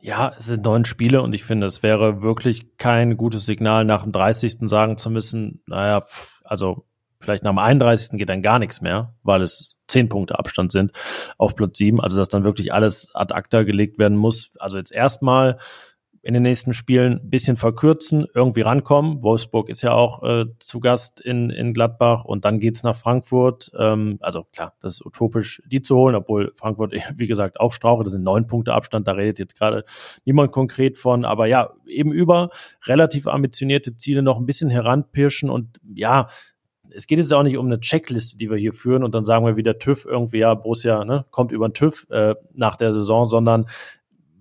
Ja, es sind neun Spiele und ich finde, es wäre wirklich kein gutes Signal, nach dem 30. sagen zu müssen, naja, also vielleicht nach dem 31. geht dann gar nichts mehr, weil es zehn Punkte Abstand sind auf Platz sieben. Also dass dann wirklich alles ad acta gelegt werden muss. Also jetzt erstmal in den nächsten Spielen ein bisschen verkürzen, irgendwie rankommen. Wolfsburg ist ja auch äh, zu Gast in, in Gladbach und dann geht's nach Frankfurt. Ähm, also klar, das ist utopisch, die zu holen, obwohl Frankfurt, wie gesagt, auch strauche. Das sind neun Punkte Abstand, da redet jetzt gerade niemand konkret von. Aber ja, eben über relativ ambitionierte Ziele noch ein bisschen heranpirschen und ja, es geht jetzt auch nicht um eine Checkliste, die wir hier führen und dann sagen wir wieder TÜV irgendwie, ja, Borussia ne, kommt über den TÜV äh, nach der Saison, sondern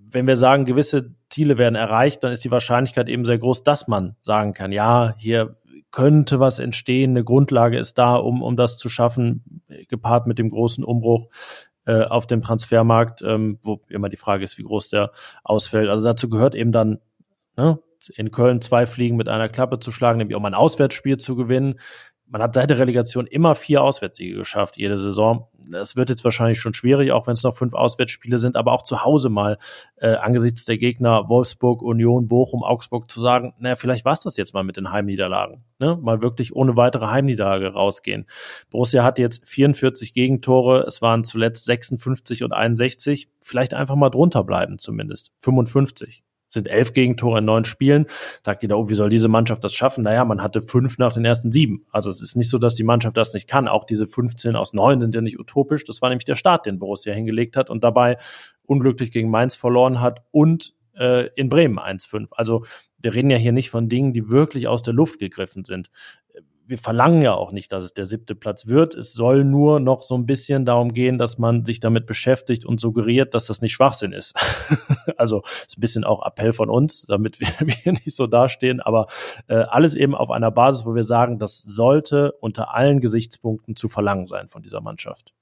wenn wir sagen, gewisse Ziele werden erreicht, dann ist die Wahrscheinlichkeit eben sehr groß, dass man sagen kann, ja, hier könnte was entstehen, eine Grundlage ist da, um, um das zu schaffen, gepaart mit dem großen Umbruch äh, auf dem Transfermarkt, ähm, wo immer die Frage ist, wie groß der ausfällt. Also dazu gehört eben dann ne, in Köln zwei Fliegen mit einer Klappe zu schlagen, nämlich mal ein Auswärtsspiel zu gewinnen man hat seit der Relegation immer vier Auswärtssiege geschafft, jede Saison. Das wird jetzt wahrscheinlich schon schwierig, auch wenn es noch fünf Auswärtsspiele sind, aber auch zu Hause mal äh, angesichts der Gegner Wolfsburg, Union, Bochum, Augsburg zu sagen, naja, vielleicht war es das jetzt mal mit den Heimniederlagen. Ne? Mal wirklich ohne weitere Heimniederlage rausgehen. Borussia hat jetzt 44 Gegentore, es waren zuletzt 56 und 61. Vielleicht einfach mal drunter bleiben zumindest. 55 sind elf Gegentore in neun Spielen. Sagt jeder, oh, wie soll diese Mannschaft das schaffen? Naja, man hatte fünf nach den ersten sieben. Also es ist nicht so, dass die Mannschaft das nicht kann. Auch diese 15 aus neun sind ja nicht utopisch. Das war nämlich der Start, den Borussia hingelegt hat und dabei unglücklich gegen Mainz verloren hat und äh, in Bremen 1-5. Also wir reden ja hier nicht von Dingen, die wirklich aus der Luft gegriffen sind wir verlangen ja auch nicht, dass es der siebte Platz wird. Es soll nur noch so ein bisschen darum gehen, dass man sich damit beschäftigt und suggeriert, dass das nicht Schwachsinn ist. also ist ein bisschen auch Appell von uns, damit wir, wir nicht so dastehen, aber äh, alles eben auf einer Basis, wo wir sagen, das sollte unter allen Gesichtspunkten zu verlangen sein von dieser Mannschaft.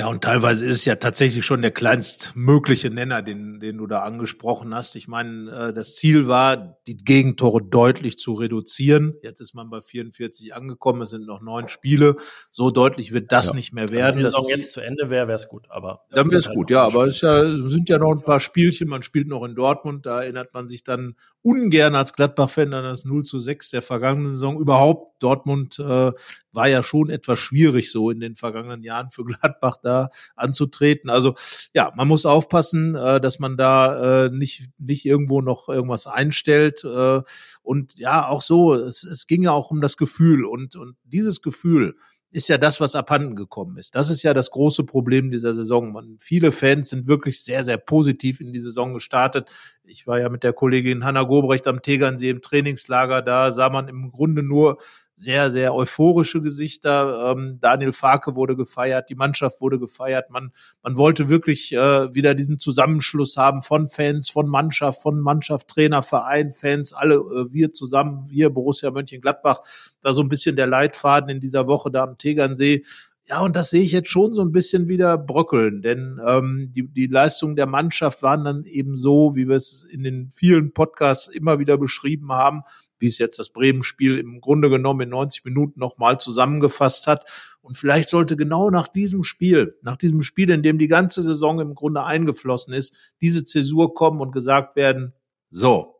Ja, und teilweise ist es ja tatsächlich schon der kleinstmögliche Nenner, den, den du da angesprochen hast. Ich meine, äh, das Ziel war, die Gegentore deutlich zu reduzieren. Jetzt ist man bei 44 angekommen, es sind noch neun Spiele. So deutlich wird das ja. nicht mehr werden. Wenn die Saison jetzt zu Ende wäre, wäre es gut. Aber dann wäre es halt gut, ja. Aber es ja, sind ja noch ein paar Spielchen. Man spielt noch in Dortmund. Da erinnert man sich dann ungern als Gladbach-Fan an das 0 zu 6 der vergangenen Saison. Überhaupt, Dortmund äh, war ja schon etwas schwierig so in den vergangenen Jahren für Gladbach da anzutreten. Also ja, man muss aufpassen, äh, dass man da äh, nicht, nicht irgendwo noch irgendwas einstellt. Äh, und ja, auch so, es, es ging ja auch um das Gefühl. Und, und dieses Gefühl, ist ja das, was abhanden gekommen ist. Das ist ja das große Problem dieser Saison. Man, viele Fans sind wirklich sehr, sehr positiv in die Saison gestartet. Ich war ja mit der Kollegin Hanna Gobrecht am Tegernsee im Trainingslager. Da sah man im Grunde nur sehr, sehr euphorische Gesichter. Ähm, Daniel Farke wurde gefeiert, die Mannschaft wurde gefeiert. Man, man wollte wirklich äh, wieder diesen Zusammenschluss haben von Fans, von Mannschaft, von Mannschaft, Trainer, Verein, Fans, alle äh, wir zusammen, wir Borussia Mönchengladbach, war so ein bisschen der Leitfaden in dieser Woche da am Tegernsee. Ja, und das sehe ich jetzt schon so ein bisschen wieder bröckeln, denn ähm, die, die Leistungen der Mannschaft waren dann eben so, wie wir es in den vielen Podcasts immer wieder beschrieben haben, wie es jetzt das Bremen-Spiel im Grunde genommen in 90 Minuten nochmal zusammengefasst hat. Und vielleicht sollte genau nach diesem Spiel, nach diesem Spiel, in dem die ganze Saison im Grunde eingeflossen ist, diese Zäsur kommen und gesagt werden, so,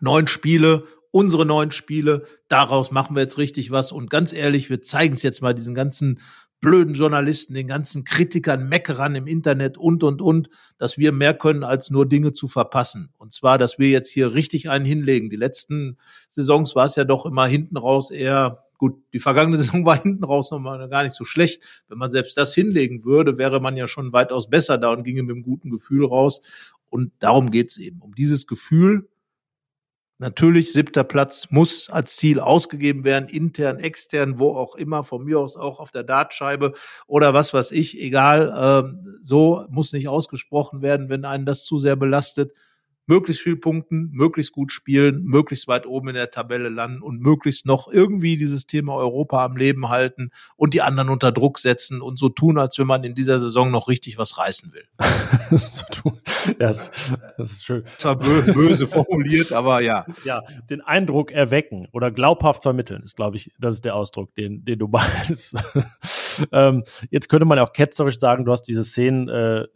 neun Spiele unsere neuen Spiele, daraus machen wir jetzt richtig was. Und ganz ehrlich, wir zeigen es jetzt mal diesen ganzen blöden Journalisten, den ganzen Kritikern, Meckerern im Internet und, und, und, dass wir mehr können, als nur Dinge zu verpassen. Und zwar, dass wir jetzt hier richtig einen hinlegen. Die letzten Saisons war es ja doch immer hinten raus eher, gut, die vergangene Saison war hinten raus nochmal gar nicht so schlecht. Wenn man selbst das hinlegen würde, wäre man ja schon weitaus besser da und ginge mit einem guten Gefühl raus. Und darum geht's eben, um dieses Gefühl, Natürlich, siebter Platz muss als Ziel ausgegeben werden, intern, extern, wo auch immer, von mir aus auch auf der Dartscheibe oder was weiß ich, egal, ähm, so muss nicht ausgesprochen werden, wenn einen das zu sehr belastet möglichst viel punkten, möglichst gut spielen, möglichst weit oben in der Tabelle landen und möglichst noch irgendwie dieses Thema Europa am Leben halten und die anderen unter Druck setzen und so tun, als wenn man in dieser Saison noch richtig was reißen will. so tun. Ja, das, das ist schön. Zwar böse formuliert, aber ja. Ja, den Eindruck erwecken oder glaubhaft vermitteln ist, glaube ich, das ist der Ausdruck, den, den du meinst. ähm, jetzt könnte man auch ketzerisch sagen, du hast diese Szenen äh,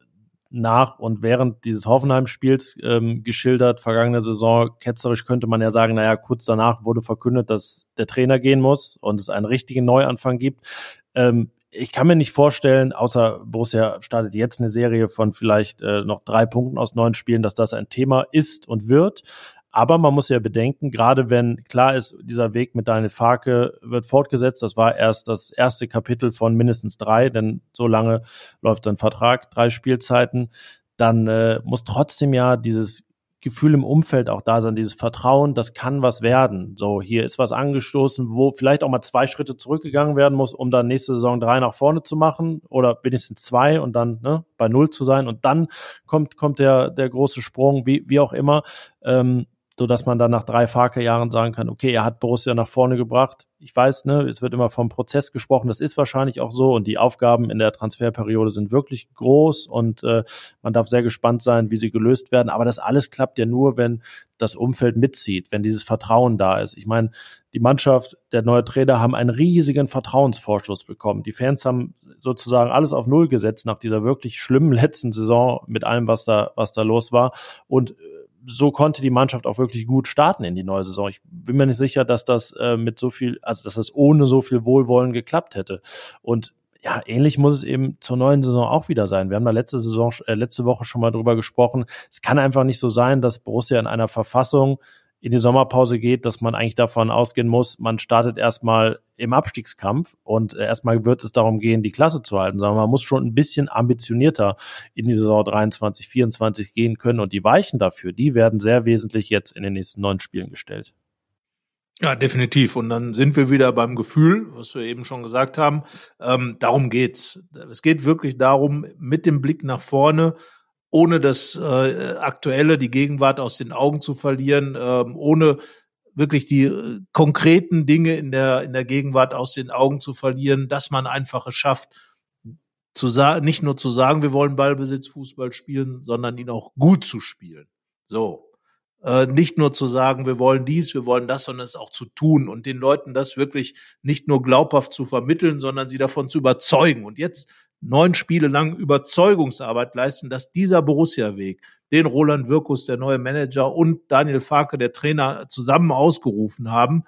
nach und während dieses Hoffenheim-Spiels ähm, geschildert, vergangene Saison. Ketzerisch könnte man ja sagen, naja, kurz danach wurde verkündet, dass der Trainer gehen muss und es einen richtigen Neuanfang gibt. Ähm, ich kann mir nicht vorstellen, außer Borussia startet jetzt eine Serie von vielleicht äh, noch drei Punkten aus neun Spielen, dass das ein Thema ist und wird. Aber man muss ja bedenken, gerade wenn klar ist, dieser Weg mit Daniel Farke wird fortgesetzt, das war erst das erste Kapitel von mindestens drei, denn so lange läuft sein Vertrag, drei Spielzeiten, dann äh, muss trotzdem ja dieses Gefühl im Umfeld auch da sein, dieses Vertrauen, das kann was werden. So, hier ist was angestoßen, wo vielleicht auch mal zwei Schritte zurückgegangen werden muss, um dann nächste Saison drei nach vorne zu machen oder wenigstens zwei und dann ne, bei null zu sein. Und dann kommt, kommt der, der große Sprung, wie, wie auch immer. Ähm, so dass man dann nach drei Farke-Jahren sagen kann, okay, er hat Borussia nach vorne gebracht. Ich weiß, ne, es wird immer vom Prozess gesprochen, das ist wahrscheinlich auch so und die Aufgaben in der Transferperiode sind wirklich groß und äh, man darf sehr gespannt sein, wie sie gelöst werden. Aber das alles klappt ja nur, wenn das Umfeld mitzieht, wenn dieses Vertrauen da ist. Ich meine, die Mannschaft, der neue Trainer haben einen riesigen Vertrauensvorschuss bekommen. Die Fans haben sozusagen alles auf Null gesetzt nach dieser wirklich schlimmen letzten Saison mit allem, was da, was da los war und so konnte die Mannschaft auch wirklich gut starten in die neue Saison. Ich bin mir nicht sicher, dass das äh, mit so viel, also dass das ohne so viel Wohlwollen geklappt hätte. Und ja, ähnlich muss es eben zur neuen Saison auch wieder sein. Wir haben da letzte Saison, äh, letzte Woche schon mal drüber gesprochen. Es kann einfach nicht so sein, dass Borussia in einer Verfassung in die Sommerpause geht, dass man eigentlich davon ausgehen muss, man startet erstmal im Abstiegskampf und äh, erstmal wird es darum gehen, die Klasse zu halten, sondern man muss schon ein bisschen ambitionierter in die Saison 23, 24 gehen können und die Weichen dafür, die werden sehr wesentlich jetzt in den nächsten neun Spielen gestellt. Ja, definitiv. Und dann sind wir wieder beim Gefühl, was wir eben schon gesagt haben. Ähm, darum geht's. Es geht wirklich darum, mit dem Blick nach vorne ohne das äh, Aktuelle, die Gegenwart aus den Augen zu verlieren, ähm, ohne wirklich die äh, konkreten Dinge in der, in der Gegenwart aus den Augen zu verlieren, dass man einfach es schafft, zu nicht nur zu sagen, wir wollen Ballbesitz Fußball spielen, sondern ihn auch gut zu spielen. So. Äh, nicht nur zu sagen, wir wollen dies, wir wollen das, sondern es auch zu tun und den Leuten das wirklich nicht nur glaubhaft zu vermitteln, sondern sie davon zu überzeugen. Und jetzt neun Spiele lang Überzeugungsarbeit leisten, dass dieser Borussia-Weg, den Roland Wirkus, der neue Manager, und Daniel Farke, der Trainer, zusammen ausgerufen haben.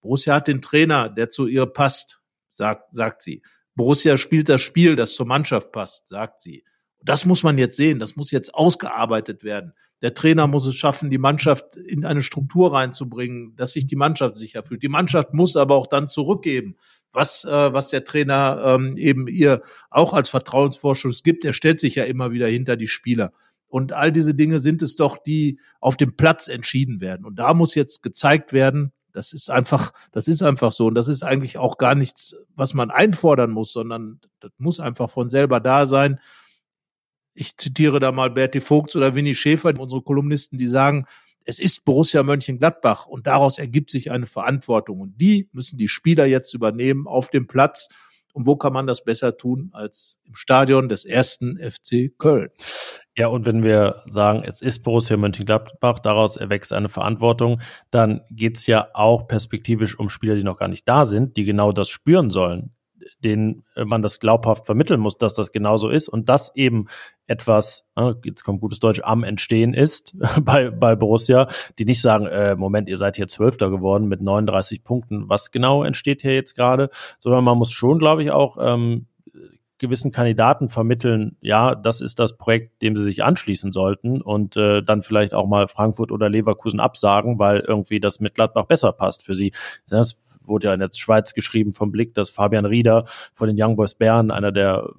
Borussia hat den Trainer, der zu ihr passt, sagt, sagt sie. Borussia spielt das Spiel, das zur Mannschaft passt, sagt sie. Das muss man jetzt sehen, das muss jetzt ausgearbeitet werden. Der Trainer muss es schaffen, die Mannschaft in eine Struktur reinzubringen, dass sich die Mannschaft sicher fühlt. Die Mannschaft muss aber auch dann zurückgeben, was, äh, was der Trainer ähm, eben ihr auch als Vertrauensvorschuss gibt. Er stellt sich ja immer wieder hinter die Spieler. Und all diese Dinge sind es doch, die auf dem Platz entschieden werden. Und da muss jetzt gezeigt werden, Das ist einfach, das ist einfach so. Und das ist eigentlich auch gar nichts, was man einfordern muss, sondern das muss einfach von selber da sein. Ich zitiere da mal Berti Vogts oder Winnie Schäfer, unsere Kolumnisten, die sagen, es ist Borussia Mönchengladbach und daraus ergibt sich eine Verantwortung. Und die müssen die Spieler jetzt übernehmen auf dem Platz. Und wo kann man das besser tun als im Stadion des ersten FC Köln? Ja, und wenn wir sagen, es ist Borussia Mönchengladbach, daraus erwächst eine Verantwortung, dann geht's ja auch perspektivisch um Spieler, die noch gar nicht da sind, die genau das spüren sollen denen äh, man das glaubhaft vermitteln muss, dass das genauso ist und dass eben etwas, äh, jetzt kommt gutes Deutsch, am Entstehen ist bei, bei Borussia, die nicht sagen, äh, Moment, ihr seid hier Zwölfter geworden mit 39 Punkten. Was genau entsteht hier jetzt gerade? Sondern man muss schon, glaube ich, auch ähm, gewissen Kandidaten vermitteln, ja, das ist das Projekt, dem sie sich anschließen sollten und äh, dann vielleicht auch mal Frankfurt oder Leverkusen absagen, weil irgendwie das mit Gladbach besser passt für sie. Das wurde ja in der Schweiz geschrieben vom Blick, dass Fabian Rieder von den Young Boys Bern, einer der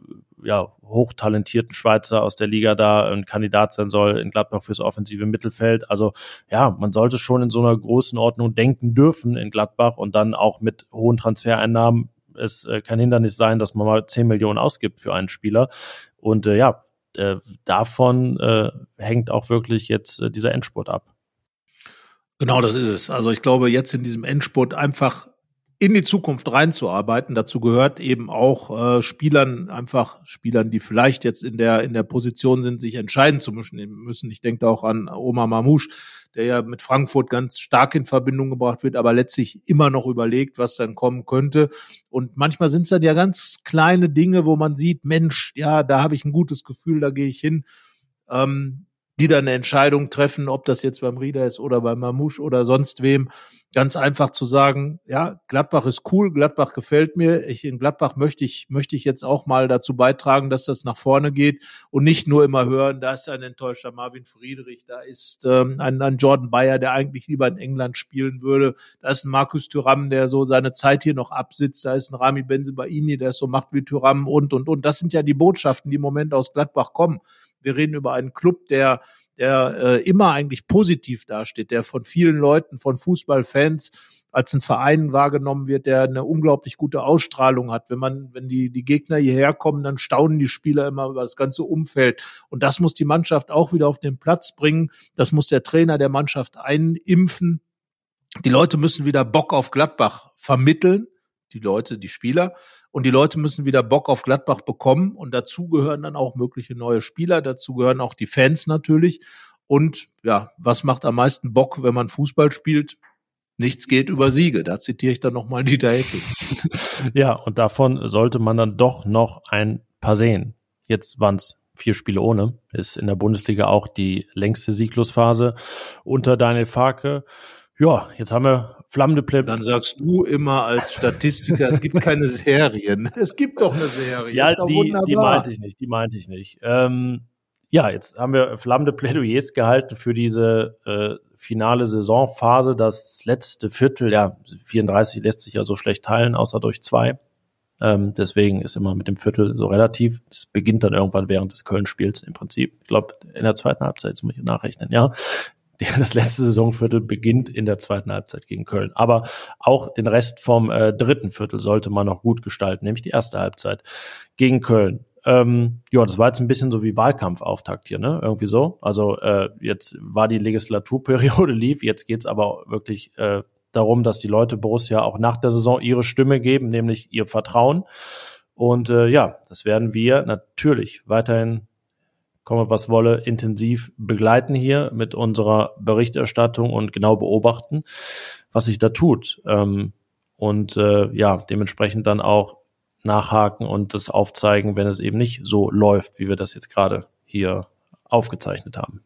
ja, hochtalentierten Schweizer aus der Liga da ein Kandidat sein soll in Gladbach fürs offensive Mittelfeld. Also ja, man sollte schon in so einer großen Ordnung denken dürfen in Gladbach und dann auch mit hohen Transfereinnahmen es äh, kein Hindernis sein, dass man mal 10 Millionen ausgibt für einen Spieler. Und äh, ja, äh, davon äh, hängt auch wirklich jetzt äh, dieser Endspurt ab. Genau, das ist es. Also ich glaube, jetzt in diesem Endspurt einfach in die Zukunft reinzuarbeiten. Dazu gehört eben auch äh, Spielern, einfach Spielern, die vielleicht jetzt in der, in der Position sind, sich entscheiden zu müssen. Ich denke auch an Omar Mamouche, der ja mit Frankfurt ganz stark in Verbindung gebracht wird, aber letztlich immer noch überlegt, was dann kommen könnte. Und manchmal sind es dann ja ganz kleine Dinge, wo man sieht, Mensch, ja, da habe ich ein gutes Gefühl, da gehe ich hin. Ähm, die dann eine Entscheidung treffen, ob das jetzt beim Rieder ist oder beim Mamouche oder sonst wem. Ganz einfach zu sagen, ja, Gladbach ist cool, Gladbach gefällt mir. Ich in Gladbach möchte ich, möchte ich jetzt auch mal dazu beitragen, dass das nach vorne geht und nicht nur immer hören, da ist ein enttäuschter Marvin Friedrich, da ist ähm, ein, ein Jordan Bayer, der eigentlich lieber in England spielen würde, da ist ein Markus Thuram, der so seine Zeit hier noch absitzt, da ist ein Rami Benzebaini, der es so macht wie Thuram und, und, und. Das sind ja die Botschaften, die im Moment aus Gladbach kommen. Wir reden über einen Club, der der äh, immer eigentlich positiv dasteht, der von vielen Leuten, von Fußballfans als ein Verein wahrgenommen wird, der eine unglaublich gute Ausstrahlung hat. Wenn man, wenn die, die Gegner hierher kommen, dann staunen die Spieler immer über das ganze Umfeld. Und das muss die Mannschaft auch wieder auf den Platz bringen. Das muss der Trainer der Mannschaft einimpfen. Die Leute müssen wieder Bock auf Gladbach vermitteln die Leute, die Spieler. Und die Leute müssen wieder Bock auf Gladbach bekommen. Und dazu gehören dann auch mögliche neue Spieler. Dazu gehören auch die Fans natürlich. Und ja, was macht am meisten Bock, wenn man Fußball spielt? Nichts geht über Siege. Da zitiere ich dann nochmal Dieter Hecking. Ja, und davon sollte man dann doch noch ein paar sehen. Jetzt waren es vier Spiele ohne. Ist in der Bundesliga auch die längste Sieglusphase unter Daniel Farke. Ja, jetzt haben wir flammende Pleb. Dann sagst du immer als Statistiker, es gibt keine Serien. Es gibt doch eine Serie. Ja, die, die meinte ich nicht, die meinte ich nicht. Ähm, ja, jetzt haben wir flammende Plädoyers gehalten für diese äh, finale Saisonphase. Das letzte Viertel, ja, 34 lässt sich ja so schlecht teilen, außer durch zwei. Ähm, deswegen ist immer mit dem Viertel so relativ. Es beginnt dann irgendwann während des Köln-Spiels im Prinzip. Ich glaube, in der zweiten Halbzeit, jetzt muss ich nachrechnen, ja das letzte Saisonviertel beginnt in der zweiten Halbzeit gegen Köln. Aber auch den Rest vom äh, dritten Viertel sollte man noch gut gestalten, nämlich die erste Halbzeit gegen Köln. Ähm, ja, das war jetzt ein bisschen so wie Wahlkampfauftakt hier, ne? Irgendwie so. Also äh, jetzt war die Legislaturperiode lief, jetzt geht's aber wirklich äh, darum, dass die Leute Borussia auch nach der Saison ihre Stimme geben, nämlich ihr Vertrauen. Und äh, ja, das werden wir natürlich weiterhin komme was wolle, intensiv begleiten hier mit unserer Berichterstattung und genau beobachten, was sich da tut. Ähm, und äh, ja, dementsprechend dann auch nachhaken und das aufzeigen, wenn es eben nicht so läuft, wie wir das jetzt gerade hier aufgezeichnet haben.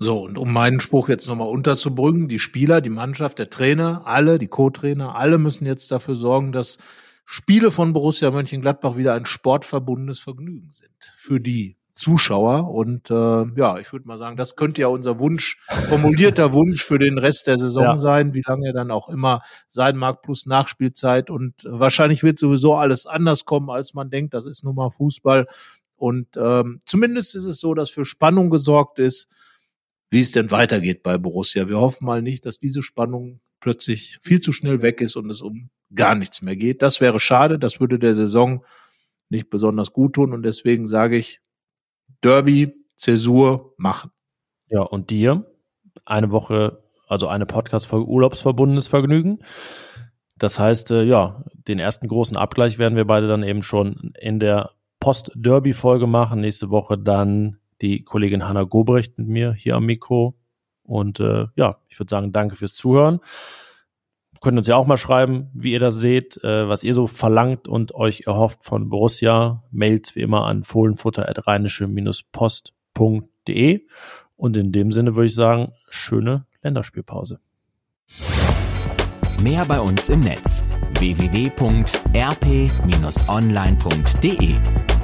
So, und um meinen Spruch jetzt nochmal unterzubringen, die Spieler, die Mannschaft, der Trainer, alle, die Co-Trainer, alle müssen jetzt dafür sorgen, dass Spiele von Borussia Mönchengladbach wieder ein sportverbundenes Vergnügen sind. Für die Zuschauer. Und äh, ja, ich würde mal sagen, das könnte ja unser Wunsch, formulierter Wunsch für den Rest der Saison ja. sein, wie lange er dann auch immer sein mag, plus Nachspielzeit. Und wahrscheinlich wird sowieso alles anders kommen, als man denkt. Das ist nun mal Fußball. Und ähm, zumindest ist es so, dass für Spannung gesorgt ist, wie es denn weitergeht bei Borussia. Wir hoffen mal nicht, dass diese Spannung plötzlich viel zu schnell weg ist und es um gar nichts mehr geht. Das wäre schade, das würde der Saison nicht besonders gut tun und deswegen sage ich, Derby, Zäsur machen. Ja, und dir eine Woche, also eine Podcast-Folge urlaubsverbundenes Vergnügen. Das heißt, äh, ja, den ersten großen Abgleich werden wir beide dann eben schon in der Post-Derby-Folge machen. Nächste Woche dann die Kollegin Hanna Gobrecht mit mir hier am Mikro. Und äh, ja, ich würde sagen, danke fürs Zuhören. Könnt uns ja auch mal schreiben, wie ihr das seht, äh, was ihr so verlangt und euch erhofft von Borussia. Mails wie immer an fohlenfutter.rheinische-post.de. Und in dem Sinne würde ich sagen, schöne Länderspielpause. Mehr bei uns im Netz www.rp-online.de